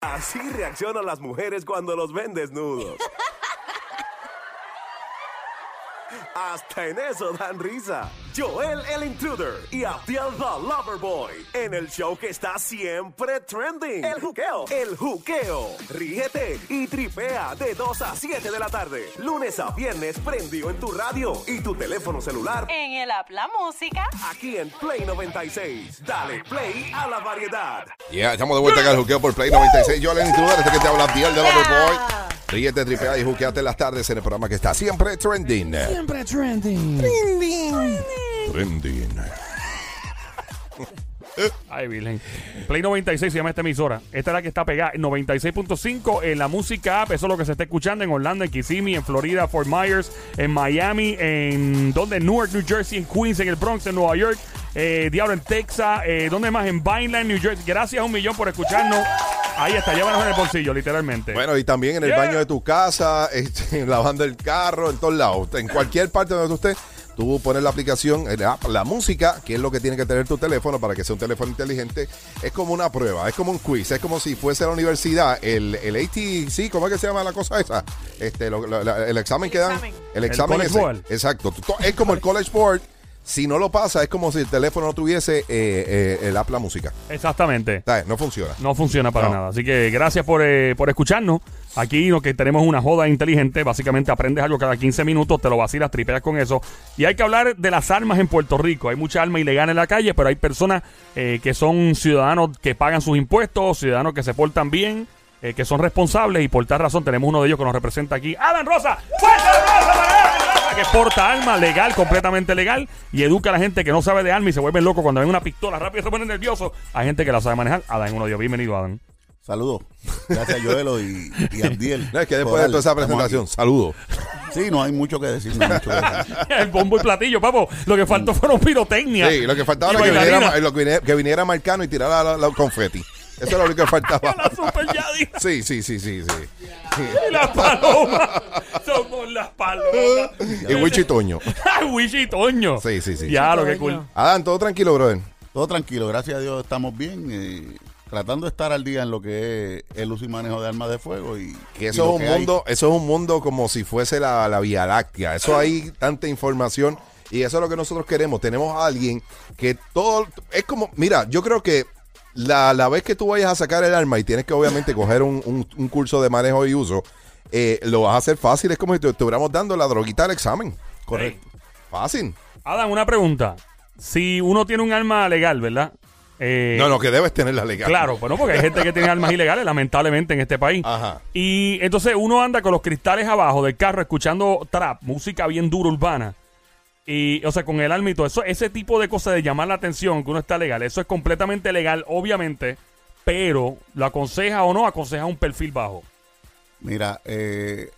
Así reaccionan las mujeres cuando los ven desnudos. Hasta en eso dan risa. Joel el Intruder y Abdiel the Loverboy en el show que está siempre trending. El juqueo. El juqueo. Ríete y tripea de 2 a 7 de la tarde. Lunes a viernes prendido en tu radio y tu teléfono celular. En el app La Música. Aquí en Play 96. Dale play a la variedad. Ya, estamos de vuelta acá al juqueo por Play 96. Yo, Lenny Intruder, este que te habla, Abdiel de Loverboy. Ríete, tripea y juqueate en las tardes en el programa que está siempre trending. Siempre trending. Trending. Ay, Virgen. Play 96 se llama esta emisora. Esta es la que está pegada. 96.5 en la música app. Eso es lo que se está escuchando en Orlando, en Kissimmee, en Florida, Fort Myers, en Miami, en donde en Newark, New Jersey, en Queens, en el Bronx, en Nueva York, eh, Diablo en Texas, eh, donde más en Vineland, New Jersey. Gracias a un millón por escucharnos. Ahí está, llévanos en el bolsillo, literalmente. Bueno, y también en el Yeah. baño de tu casa, este, lavando el carro, en todos lados. En cualquier parte donde estés, tú pones la aplicación, la, la música, que es lo que tiene que tener tu teléfono para que sea un teléfono inteligente. Es como una prueba, es como un quiz, es como si fuese a la universidad. El, el ATC, ¿cómo es que se llama la cosa esa? Este, lo- lo- la- el examen que dan. examen. El El examen College ese. Board. Exacto. Es como el College Board. Si no lo pasa, es como si el teléfono no tuviese eh, eh, el app La Música. Exactamente. ¿Sabes? No funciona. No funciona para No. nada. Así que gracias por, eh, por escucharnos. Aquí lo que tenemos una joda inteligente. Básicamente aprendes algo cada 15 minutos, te lo vacilas, tripeas con eso. Y hay que hablar de las armas en Puerto Rico. Hay mucha arma ilegal en la calle, pero hay personas eh, que son ciudadanos que pagan sus impuestos, ciudadanos que se portan bien, eh, que son responsables. Y por tal razón tenemos uno de ellos que nos representa aquí. ¡Alan Rosa! ¡Fuerte aplauso! Que porta armas legal, completamente legal. Y educa a la gente que no sabe de armas y se vuelven locos cuando ven una pistola. Rápido se ponen nerviosos. Hay gente que la sabe manejar. Adán uno de ellos. Bienvenido, Adán. Saludos. Gracias, Joelo y, y Abdiel. No, es que después de toda esa presentación, saludos. Sí, no hay mucho que decir. No hay mucho que decir. El bombo y platillo, papo. Lo que faltó fueron pirotecnia. Sí, lo que faltaba era que viniera, lo que viniera, que viniera Marcano y tirara la, la confeti. Eso era lo único que faltaba. La super Sí, sí, sí, sí, sí. y las palomas. Somos las palomas. Y. Ay, Wichi y Toño. Sí, sí, sí. Ya, lo que cool. Adán, todo tranquilo, brother. Todo tranquilo, gracias a Dios estamos bien. eh, tratando de estar al día en lo que es el uso y manejo de armas de fuego. Y, Que eso es un hay. mundo, eso es un mundo como si fuese la, la Vía Láctea. Eso hay tanta información y eso es lo que nosotros queremos. Tenemos a alguien que todo es como, mira, yo creo que la, la vez que tú vayas a sacar el arma y tienes que obviamente coger un, un- un curso de manejo y uso, eh, lo vas a hacer fácil. Es como si te estuviéramos dando la droguita al examen. Correcto. Fácil. Adán, una pregunta. Si uno tiene un arma legal, ¿verdad? Eh, No, no, que debes tener la legal. Claro, bueno, porque hay gente que tiene armas ilegales, lamentablemente, en este país. Ajá. Y entonces uno anda con los cristales abajo del carro escuchando trap, música bien dura urbana. Y, o sea, con el arma y todo eso, ese tipo de cosas de llamar la atención, que uno está legal, eso es completamente legal, obviamente, pero ¿lo aconseja o no aconseja un perfil bajo? Mira, eh,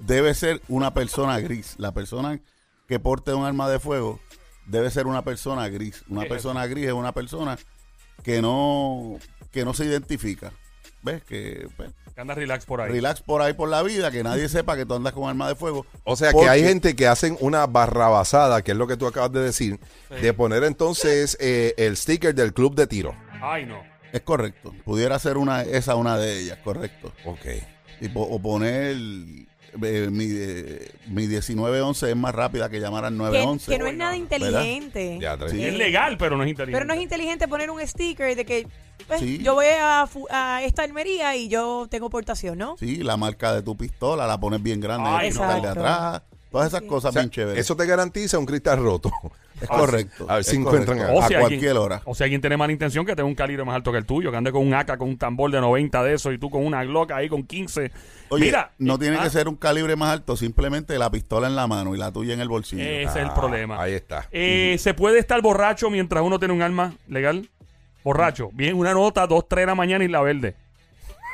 debe ser una persona gris. La persona que porte un arma de fuego debe ser una persona gris. Una ¿Qué es persona gris es una persona que no, que no se identifica. ¿Ves? Que pues, Que anda relax por ahí. relax por ahí por la vida, que nadie sepa que tú andas con arma de fuego. O sea que hay gente que hacen una barrabasada, que es lo que tú acabas de decir, de poner entonces eh, el sticker del club de tiro. Ay, no. Es correcto. Pudiera ser una, esa una de ellas, correcto. Ok. Y po- o poner eh, mi, eh, mi 1911 es más rápida que llamar al Que, 911. que no es nada inteligente. Ya, tres. Sí. Es legal, pero no es inteligente. Pero no es inteligente poner un sticker de que pues, Sí. yo voy a, fu- a esta almería y yo tengo portación, ¿no? Sí, la marca de tu pistola la pones bien grande Ay, en el no. cristal de atrás. Todas esas Sí. cosas O sea, bien chéveres. eso te garantiza un cristal roto. es correcto. a ver si encuentran a- cualquier alguien, hora. O si alguien tiene mala intención, que tenga un calibre más alto que el tuyo, que ande con un AK, con un tambor de 90 de eso, y tú con una Glock ahí con 15. Oye, Mira, no tiene ah, que ser un calibre más alto, simplemente la pistola en la mano y la tuya en el bolsillo. Ese es el Ah, problema. Ahí está. Eh, ¿Se puede estar borracho mientras uno tiene un arma legal? Borracho. Bien, una nota, dos, tres de la mañana y la verde.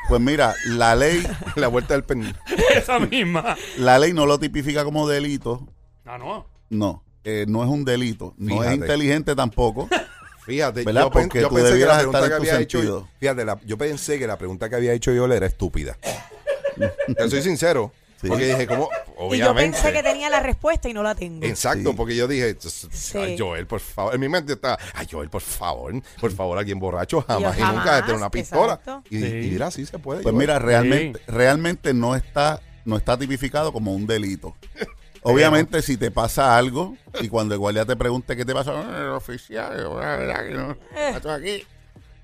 Pues mira, la ley, La vuelta del pen. Esa misma. la ley no lo tipifica como delito. Ah, no. No, eh, no es un delito. No Fíjate. es inteligente tampoco. Fíjate, ¿Verdad? yo, pen- Porque yo tú pensé que la debieras pregunta estar que en tu había hecho, sentido. fíjate, la- yo pensé que la pregunta que había hecho yo era estúpida. Te soy sincero. Sí. Porque dije, ¿cómo? Y yo obviamente. pensé que tenía la respuesta y no la tengo. Exacto, Sí. porque yo dije, ay, Joel, por favor. En mi mente está, ay, Joel, por favor, por favor, alguien borracho jamás y, nunca jamás, tener una pistola. exacto. Y, Sí. y mira, sí se puede. Pues Joel. mira, realmente, realmente no está, no está tipificado como un delito. Obviamente, si te pasa algo y cuando el guardia te pregunte qué te pasó, "Eh, oficial, la verdad que no, Eh. aquí,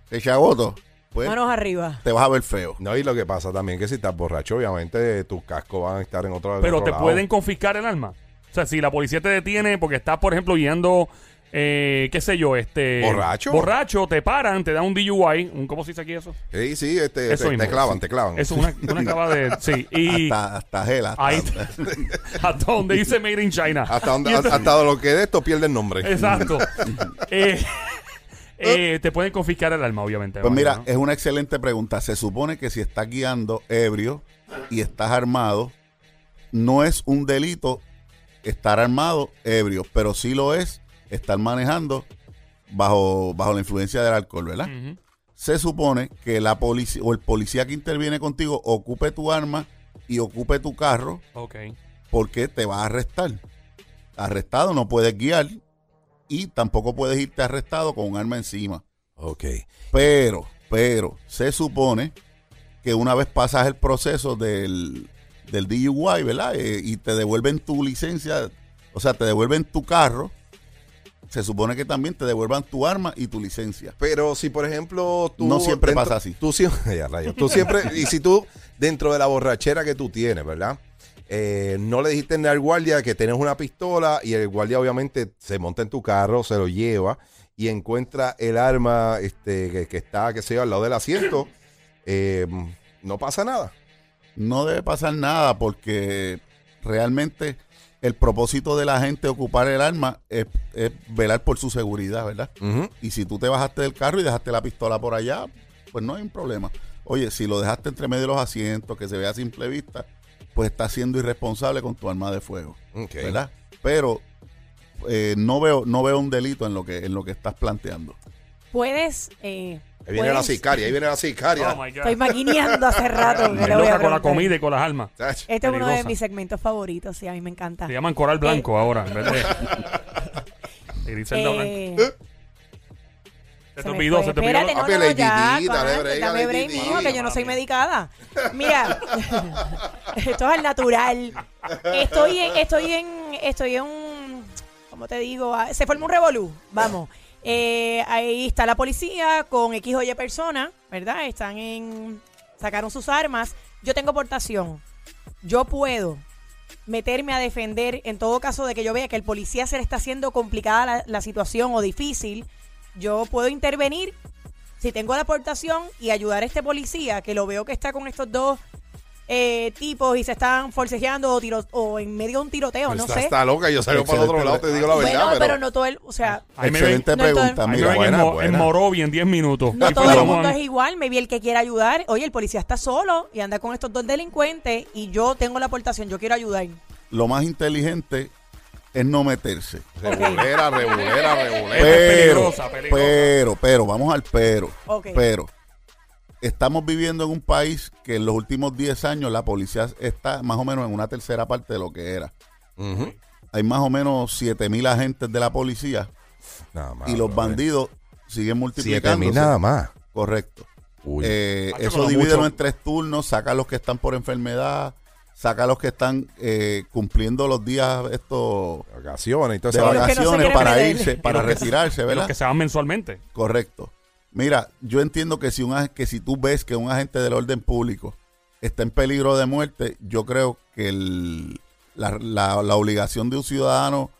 te chagoto, Manos arriba. te vas a ver feo. No, y lo que pasa también que si estás borracho, obviamente tus cascos van a estar en otro Pero otro te lado. pueden confiscar el arma. O sea, si la policía te detiene porque estás, por ejemplo, guiando, eh, qué sé yo, este... ¿Borracho? Borracho, te paran, te dan un DUI. Un, ¿Cómo se dice aquí eso? Sí, sí, este, Eso te, clavan, sí. te clavan. Eso, una, una acaba de... Sí, y... Hasta, hasta gel, hasta- Ahí, hasta donde dice Made in China. Hasta, donde, entonces- hasta lo que de esto pierde el nombre. Exacto. Eh, eh, te pueden confiscar el arma, obviamente. Pues mira, ¿no? es una excelente pregunta. Se supone que si estás guiando ebrio y estás armado, no es un delito estar armado ebrio, pero sí lo es estar manejando bajo, bajo la influencia del alcohol, ¿verdad? Se supone que la policía o el policía que interviene contigo ocupe tu arma y ocupe tu carro Ok. porque te va a arrestar. Arrestado no puedes guiar y tampoco puedes irte arrestado con un arma encima. Ok. Pero, pero, se supone que una vez pasas el proceso del, del DUI, ¿verdad? Eh, y te devuelven tu licencia, o sea, te devuelven tu carro, se supone que también te devuelvan tu arma y tu licencia. Pero si, por ejemplo, tú... No siempre dentro- pasa así. Tú. Tú siempre... y si tú, dentro de la borrachera que tú tienes, ¿verdad? Eh, no le dijiste al guardia que tienes una pistola y el guardia obviamente se monta en tu carro, se lo lleva y encuentra el arma este, que, que está, que yo, al lado del asiento. eh, no pasa nada. No debe pasar nada porque realmente el propósito de la gente ocupar el arma es, es velar por su seguridad, ¿verdad? Y si tú te bajaste del carro y dejaste la pistola por allá, pues no hay un problema. Oye, si lo dejaste entre medio de los asientos, que se vea a simple vista, pues estás siendo irresponsable con tu arma de fuego. ¿verdad? Pero eh, no veo no veo un delito en lo que en lo que estás planteando. Puedes. Eh, Ahí viene la sicaria, ahí viene la sicaria. Oh. Estoy maquineando hace rato. que voy a con la comida y con las armas. Este es uno de mis segmentos favoritos, sí, a mí me encanta. Se llaman coral blanco ahora, en vez de... Y Griselda blanco. Se te se me olvidó, se te olvidó. Espérate, no, Papi, no, ya, dale break dame break, mijo, que yo no soy medicada. Mira, esto es al natural. Estoy en, estoy en, estoy en un, ¿cómo te digo? Ah, Se forma un revolú, vamos. Eh, ahí está la policía con X o Y personas, ¿verdad? Están en, sacaron sus armas. Yo tengo portación. Yo puedo meterme a defender en todo caso de que yo vea que el policía se le está haciendo complicada la, la situación o difícil, yo puedo intervenir si tengo la aportación y ayudar a este policía que lo veo que está con estos dos eh, tipos y se están forcejeando o, tiro- o en medio de un tiroteo, Pues no está, sé. está loca, yo salgo para el otro lado, te digo la verdad. bueno, pero, pero, no todo el, o sea, Ahí me ven, pregunta, ahí me mira. ven en, buena, en Morovi en 10 minutos. no todo el mundo es igual, me vi el que quiera ayudar, oye, el policía está solo y anda con estos dos delincuentes y yo tengo la aportación, yo quiero ayudar. Lo más inteligente es no meterse. Rebulera, rebulera, rebulera. Pero, peligrosa, peligrosa. pero, pero, vamos al pero. Pero, estamos viviendo en un país que en los últimos 10 años la policía está más o menos en una tercera parte de lo que era. Hay más o menos 7 mil agentes de la policía Nada más, y los bandidos siguen mil nada más. Correcto. Uy. Eh, eso divídelo mucho. en tres turnos, saca a los que están por enfermedad, saca a los que están eh, cumpliendo los días estos vacaciones todo de no vacaciones para irse, para los retirarse, ¿verdad? Los que se van mensualmente. Correcto. Mira, yo entiendo que si un que si tú ves que un agente del orden público está en peligro de muerte, yo creo que el- la, la- la obligación de un ciudadano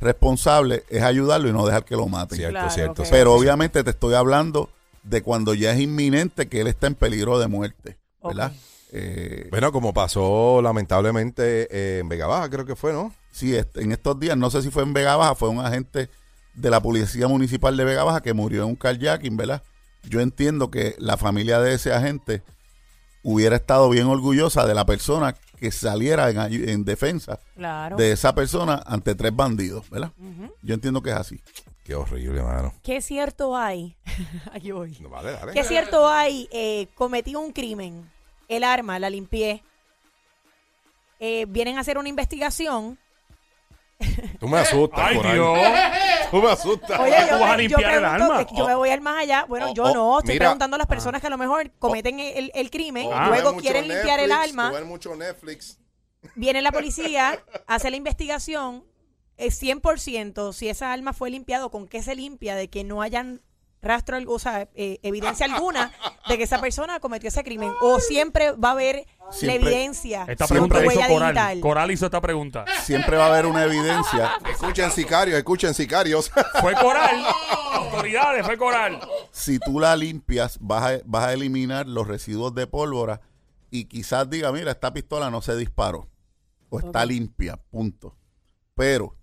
responsable es ayudarlo y no dejar que lo maten. Cierto, Claro, cierto. Pero obviamente te estoy hablando de cuando ya es inminente que él está en peligro de muerte, ¿verdad? Eh, Bueno, como pasó lamentablemente eh, en Vega Baja, creo que fue, ¿no? sí, este- en estos días, no sé si fue en Vega Baja, fue un agente de la Policía Municipal de Vega Baja que murió en un carjacking, ¿verdad? Yo entiendo que la familia de ese agente hubiera estado bien orgullosa de la persona que saliera en, en defensa Claro. de esa persona ante tres bandidos, ¿verdad? Yo entiendo que es así. Qué horrible, mano. ¿Qué cierto hay? Aquí voy. No, vale, dale. ¿Qué cierto hay? Eh, cometí un crimen. El arma la limpié. eh, vienen a hacer una investigación. Tú me asustas, Ay, Coral. Dios. Tú me asustas. Oye, tú yo, vas a me- yo limpiar el pregunto, alma. que yo me voy al más allá. Bueno, Oh, yo oh, no, estoy mira. preguntando a las personas que a lo mejor cometen el, el crimen, Oh, Ah. tú luego quieren limpiar el alma. tú ves mucho Netflix. Viene la policía, hace la investigación, es 100% si esa alma fue limpiada o con qué se limpia, de que no hayan rastro, o sea, eh, evidencia alguna de que esa persona cometió ese crimen. O siempre va a haber la Siempre- evidencia. Esta Siempre pregunta la hizo huella Coral. digital. Coral hizo esta pregunta. Siempre va a haber una evidencia. Escuchen sicarios, escuchen sicarios. Fue Coral. Autoridades, fue Coral. si tú la limpias, vas a, vas a eliminar los residuos de pólvora y quizás diga, mira, esta pistola no se disparó o está limpia, punto. Pero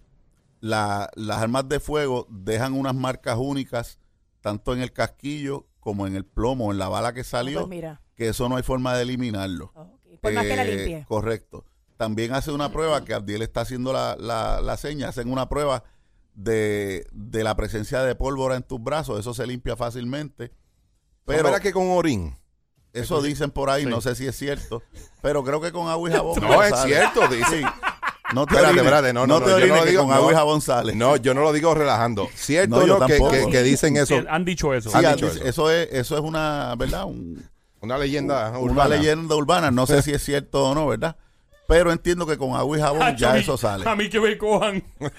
la- las armas de fuego dejan unas marcas únicas, tanto en el casquillo como en el plomo, en la bala que salió, Pues mira, que eso no hay forma de eliminarlo. ok, por más que la Eh, limpie. Correcto. También hace una prueba que Abdiel está haciendo la, la, la seña, hacen una prueba de, de la presencia de pólvora en tus brazos, eso se limpia fácilmente. Pero que con orín. eso dicen por ahí, Sí. no sé si es cierto, pero creo que con agua y jabón. No, es sale. cierto, dice. Sí. No te Espérate, no, no, te no, yo no lo digo, con agua y jabón sale. No, yo no lo digo relajando. Cierto No, yo no, que, tampoco. que- que dicen eso. Han dicho eso. Sí, han dicho eso. eso es eso es una, ¿verdad? Un- Una leyenda una urbana. leyenda urbana, no sé si es cierto o no, ¿verdad? Pero entiendo que con agua y jabón Hacho, ya mí- eso sale. A mí que me cojan.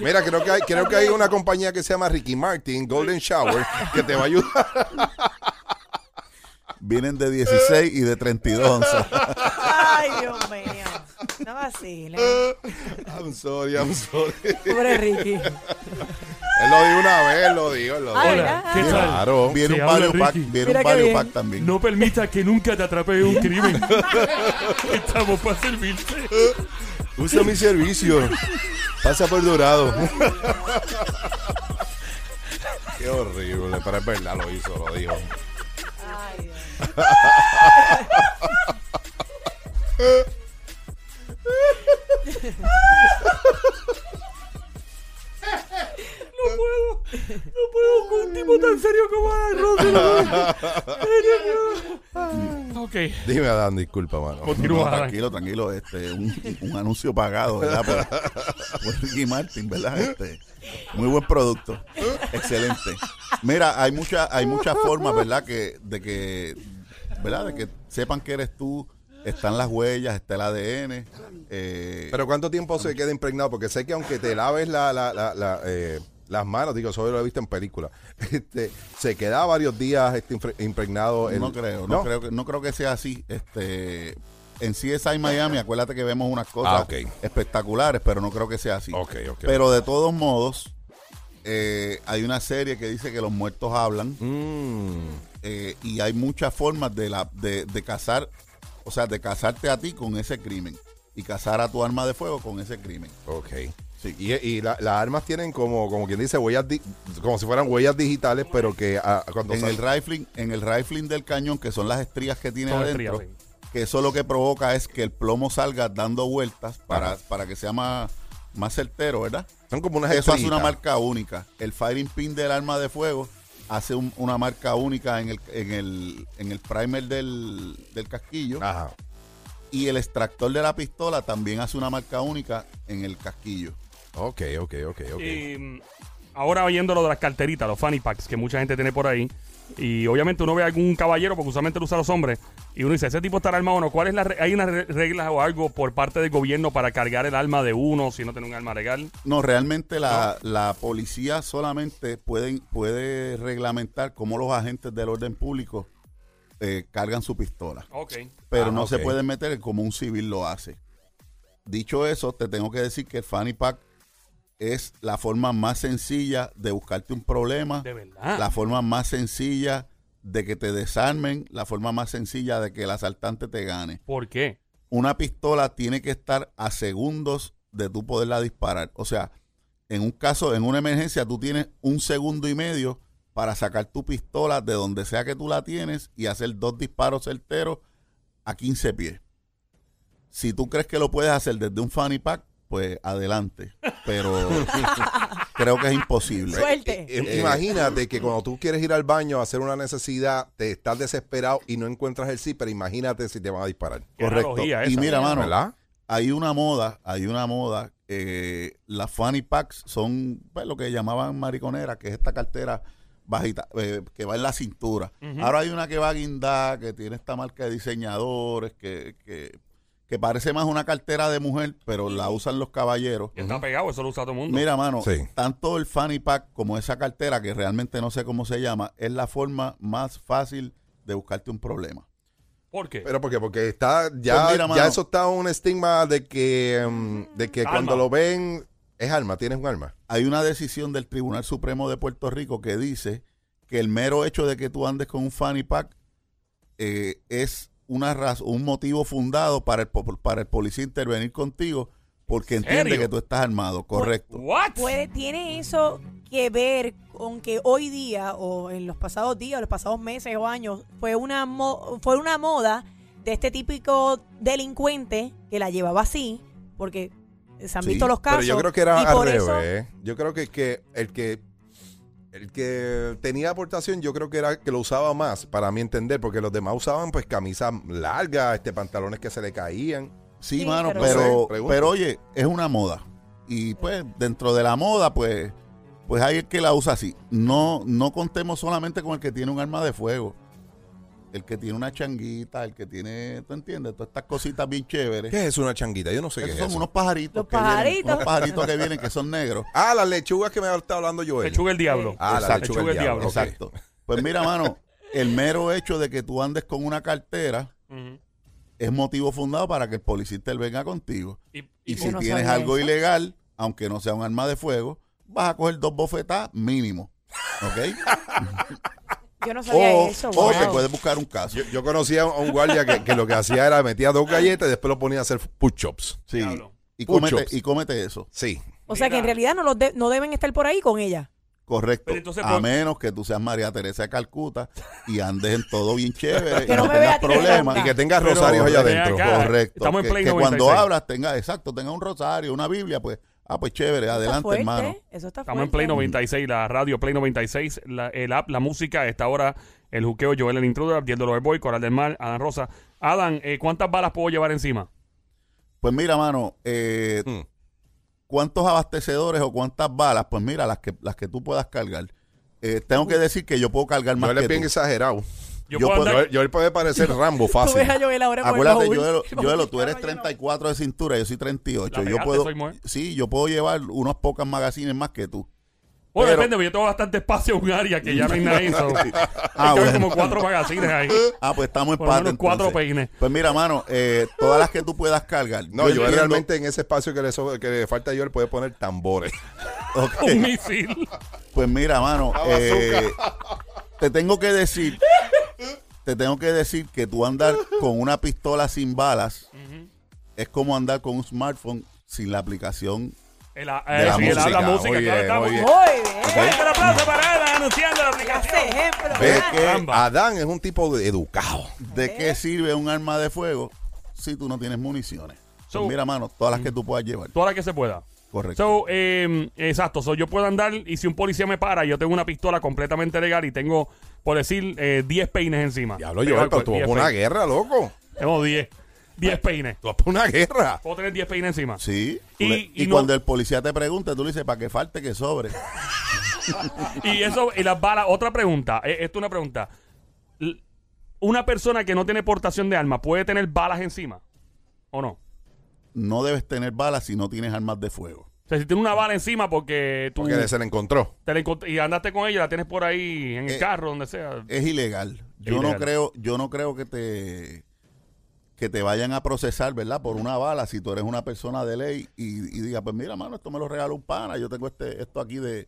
Mira, creo que hay, creo que hay una compañía que se llama Ricky Martin, Golden Shower, que te va a ayudar. Vienen de 16 y de 32 onzas. Ay, Dios mío. No vaciles. I'm sorry, I'm sorry. Pobre Ricky. Él lo dijo una vez, él lo dijo, él lo dijo. ¿verdad? ¿Qué tal? Claro. Viene un value pack, viene Mira un bien. pack también. No permita que nunca te atrape un crimen. Estamos para servirte. Usa mi servicio. Pasa por dorado. Qué horrible, pero es verdad, lo hizo, lo dijo. No puedo. No puedo con un tipo tan serio como Adán Rossi. Ok. Dime, Adán, disculpa, mano. Continúa. No, Adán. tranquilo, tranquilo, este, un, un anuncio pagado, ¿verdad? Por, por Ricky Martin, ¿verdad? Este, muy buen producto, excelente. Mira, hay muchas, hay muchas formas, ¿verdad? Que, de que, ¿verdad? De que sepan que eres tú, están las huellas, está el ADN. eh, Pero ¿cuánto tiempo se queda impregnado? Porque sé que aunque te laves la, la, la, la, eh, las manos, digo, eso lo he visto en películas, este, se queda varios días este, impre- impregnado. en- no creo, no, creo que, no creo que sea así. Este, en CSI Miami, acuérdate que vemos unas cosas Ah, espectaculares, pero no creo que sea así. Pero de todos modos, eh, hay una serie que dice que los muertos hablan Mm, eh, y hay muchas formas de, la, de, de cazar, o sea, de casarte a ti con ese crimen y cazar a tu arma de fuego con ese crimen. ok. Sí. Y, y la- las armas tienen como, como quien dice, huellas, di- como si fueran huellas digitales, pero que ah, cuando En el rifling, en el rifling del cañón, que son las estrías que tiene Son adentro, estrías, que eso lo que provoca es que el plomo salga dando vueltas para, Ajá. para que sea más, más certero, ¿verdad? son como unas Eso hace una marca única. El firing pin del arma de fuego hace un- una marca única en el, en el, en el primer del, del casquillo. Ajá. Y el extractor de la pistola también hace una marca única en el casquillo. Ok, ok, ok, ok. Y, mm, ahora oyendo lo de las carteritas, los fanny packs que mucha gente tiene por ahí. Y obviamente uno ve a algún caballero, porque usualmente lo usan los hombres, y uno dice, ese tipo estará armado o no. ¿Cuál es la re- ¿Hay unas re- reglas o algo por parte del gobierno para cargar el arma de uno si no tiene un arma legal? No, realmente la, la policía solamente pueden, puede reglamentar cómo los agentes del orden público eh, cargan su pistola. Ok. Pero Ah, no se pueden meter como un civil lo hace. Dicho eso, te tengo que decir que el fanny pack es la forma más sencilla de buscarte un problema, De verdad. la forma más sencilla de que te desarmen, la forma más sencilla de que el asaltante te gane. ¿Por qué? Una pistola tiene que estar a segundos de tú poderla disparar. O sea, en un caso, en una emergencia, tú tienes un segundo y medio para sacar tu pistola de donde sea que tú la tienes y hacer dos disparos certeros a 15 pies. Si tú crees que lo puedes hacer desde un fanny pack, pues adelante. Pero, creo que es imposible. Suerte. Eh, eh, Imagínate que cuando tú quieres ir al baño a hacer una necesidad, te estás desesperado y no encuentras el zipper. Imagínate si te van a disparar. Qué Correcto. Y mira, mano, ¿Verdad? hay una moda, hay una moda. eh, las fanny packs son pues, lo que llamaban mariconera, que es esta cartera bajita, eh, que va en la cintura. Ahora hay una que va guindada, que tiene esta marca de diseñadores, que, que, que parece más una cartera de mujer, pero la usan los caballeros. Que está pegado, eso lo usa todo el mundo. Mira, mano, Sí. tanto el fanny pack como esa cartera, que realmente no sé cómo se llama, es la forma más fácil de buscarte un problema. ¿Por qué? Pero ¿por qué? Porque está ya, Pues mira, ya mano. eso está un estigma de que, mm, de que cuando lo ven es arma, tienes un arma. hay una decisión del Tribunal Supremo de Puerto Rico que dice que el mero hecho de que tú andes con un fanny pack eh, es una raz- un motivo fundado para el, para el policía intervenir contigo porque entiende que tú estás armado, correcto. ¿What? Puede, ¿Tiene eso que ver con que hoy día o en los pasados días, o los pasados meses o años, fue una, mo- fue una moda de este típico delincuente que la llevaba así, porque se han Sí, visto los casos. Pero yo creo que era al revés. eso- ¿eh? Yo creo que, que el que el que tenía aportación, yo creo que era el que lo usaba más, para mi entender, porque los demás usaban pues camisas largas, este pantalones que se le caían. Sí, Sí, mano, pero- pero, No sé, pero, oye, es una moda. Y pues dentro de la moda, pues, pues hay el que la usa así. No, no contemos solamente con el que tiene un arma de fuego. El que tiene una changuita, el que tiene, ¿tú entiendes? Todas estas cositas bien chéveres. ¿Qué es una changuita? Yo no sé Esos qué es son eso. unos pajaritos. Los que vienen- pajaritos. unos pajaritos que vienen que son negros. Ah, las lechugas que me está hablando yo. Lechuga el diablo. Ah, la Exacto. lechuga del diablo. Exacto. Pues mira, mano, el mero hecho de que tú andes con una cartera es motivo fundado para que el policía intervenga contigo. Y, Y y si no tienes algo eso. ilegal, aunque no sea un arma de fuego, vas a coger dos bofetadas mínimo. ¿Ok? Yo no sabía o eso. o wow. te puedes buscar un caso. Yo, yo conocía a un guardia que, que lo que hacía era metía dos galletas y después lo ponía a hacer push-ups. Sí. Y cómete, y cómete eso. Sí. o sea que en realidad no, los de- no deben estar por ahí con ella. Correcto. Pero entonces, a por- menos que tú seas María Teresa de Calcuta y andes en todo bien chévere. Que y no me tengas problemas. Y que tenga Pero, rosarios allá adentro. acá. Correcto. Estamos en que, Play que cuando 96. hablas tenga, exacto, tenga un rosario, una Biblia, pues, ah, pues chévere, adelante, fuerte, hermano. Eso está Estamos en. Play 96, la radio Play 96, la- el app, la música, a esta hora, el juqueo, Joel el Intruder, Abdiel de Boy, Coral del Mar, Adán Rosa. Adán, eh, ¿cuántas balas puedo llevar encima? Pues mira, mano, eh, Hmm. ¿cuántos abastecedores o cuántas balas? Pues mira, las que, las que tú puedas cargar. Eh, tengo que decir que yo puedo cargar más Yo le que bien tú. exagerado. Yo, Yo puedo andar- Yo, yo él puede parecer Rambo Tú fácil. ves a Joel ahora Acuérdate, Joelo, que tú eres estaba yo. 34 de cintura, yo soy 38. La Yo pegaste, puedo, sí, yo puedo llevar unos pocas magazines más que tú. Bueno, pero- depende, porque yo tengo bastante espacio en un área que ya no hay so- Ah, bueno. como cuatro magazines ahí. Ah, pues estamos en Por menos cuatro peines. Pues mira, mano, eh, todas las que tú puedas cargar. No, yo entiendo- realmente en ese espacio que le, so- que le falta yo, él puede poner tambores. Un misil. Pues mira, mano, A eh, te tengo que decir, te tengo que decir que tú andar con una pistola sin balas es como andar con un smartphone sin la aplicación. El, eh, De la sí, el- música, la música, muy claro, bien, estamos. muy bien. Muy bien. El aplauso para Adán anunciando la aplicación. ejemplo. Que. Adán es un tipo de educado. ¿De qué sirve un arma de fuego si tú no tienes municiones? Pues mira, mano, todas las que tú puedas llevar. Toda la que se pueda. Correcto. So, eh, exacto. So, yo puedo andar y si un policía me para, yo tengo una pistola completamente legal y tengo, por decir, eh, 10 peines encima. Pegado yo, al pero tú cuerpo, vas 10 por una guerra, loco. Tengo 10. 10 peines. Tú vas por una guerra. Puedo tener 10 peines encima. Sí. Y- tú le- y y no- cuando el policía te pregunte, tú le dices, para que falte que sobre. Y eso, y las balas, otra pregunta. eh, Esto es una pregunta. ¿Una persona que no tiene portación de armas puede tener balas encima? ¿O no? No debes tener balas si no tienes armas de fuego. O sea, si tienes una bala encima porque tú Porque se le encontró. te la encont- y andaste con ella, la tienes por ahí en el Eh, carro, donde sea. Es ilegal. Yo ilegal. no creo, yo no creo que te que te vayan a procesar, ¿verdad? Por una bala, si tú eres una persona de ley y, y diga, pues mira, mano, esto me lo regaló un pana, yo tengo este, esto aquí de,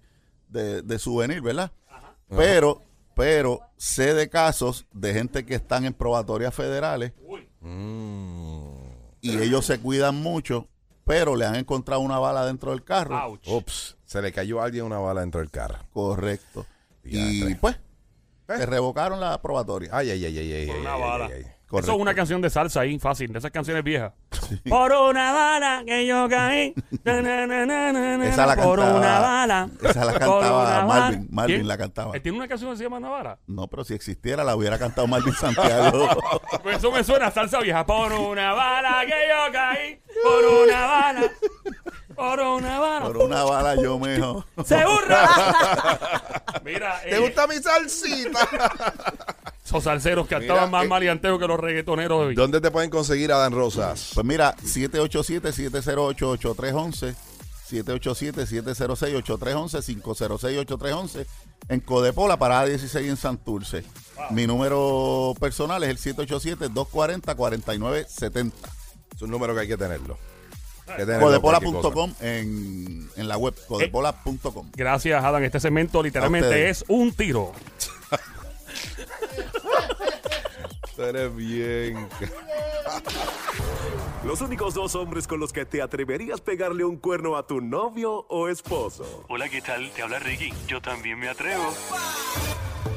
de, de souvenir, ¿verdad? Pero, pero sé de casos de gente que están en probatorias federales Uy. Y ellos se cuidan mucho, pero le han encontrado una bala dentro del carro. Ouch. Ups, se le cayó a alguien una bala dentro del carro. Correcto. Y Diatre. pues, te revocaron la probatoria. Ay, ay, ay, ay, ay. Por ay, una ay, bala. ay, ay. Correcto. Eso es una canción de salsa ahí, fácil, de esas canciones viejas. Por una bala que yo caí. na, na, na, na, na, na, Esa la por cantaba- una bala. esa la cantaba Marvin. Marvin ¿Quién? la cantaba. ¿Tiene una canción que se llama Navara? No, pero si existiera la hubiera cantado Marvin Santiago. Pues eso me suena a salsa vieja. Por una bala que yo caí. Por una bala. Por una bala. Por una bala yo mejor. ¡Se burra! Mira, ¿Te eh, gusta mi salsita? Esos salseros que estaban más eh, maleanteos que los reggaetoneros de hoy. ¿Dónde te pueden conseguir a Dan Rosas? Pues mira, 787-708-8311, 787-706-8311, 506-8311, en Codepola, parada 16 en Santurce. Mi número personal es el 787-240-4970. Es un número que hay que tenerlo. Codepola.com en, en la web, codepola.com. Gracias, Adam. Este segmento literalmente es un tiro. Tú eres bien. Los únicos dos hombres con los que te atreverías pegarle un cuerno a tu novio o esposo. Hola, ¿qué tal? Te habla Ricky. Yo también me atrevo.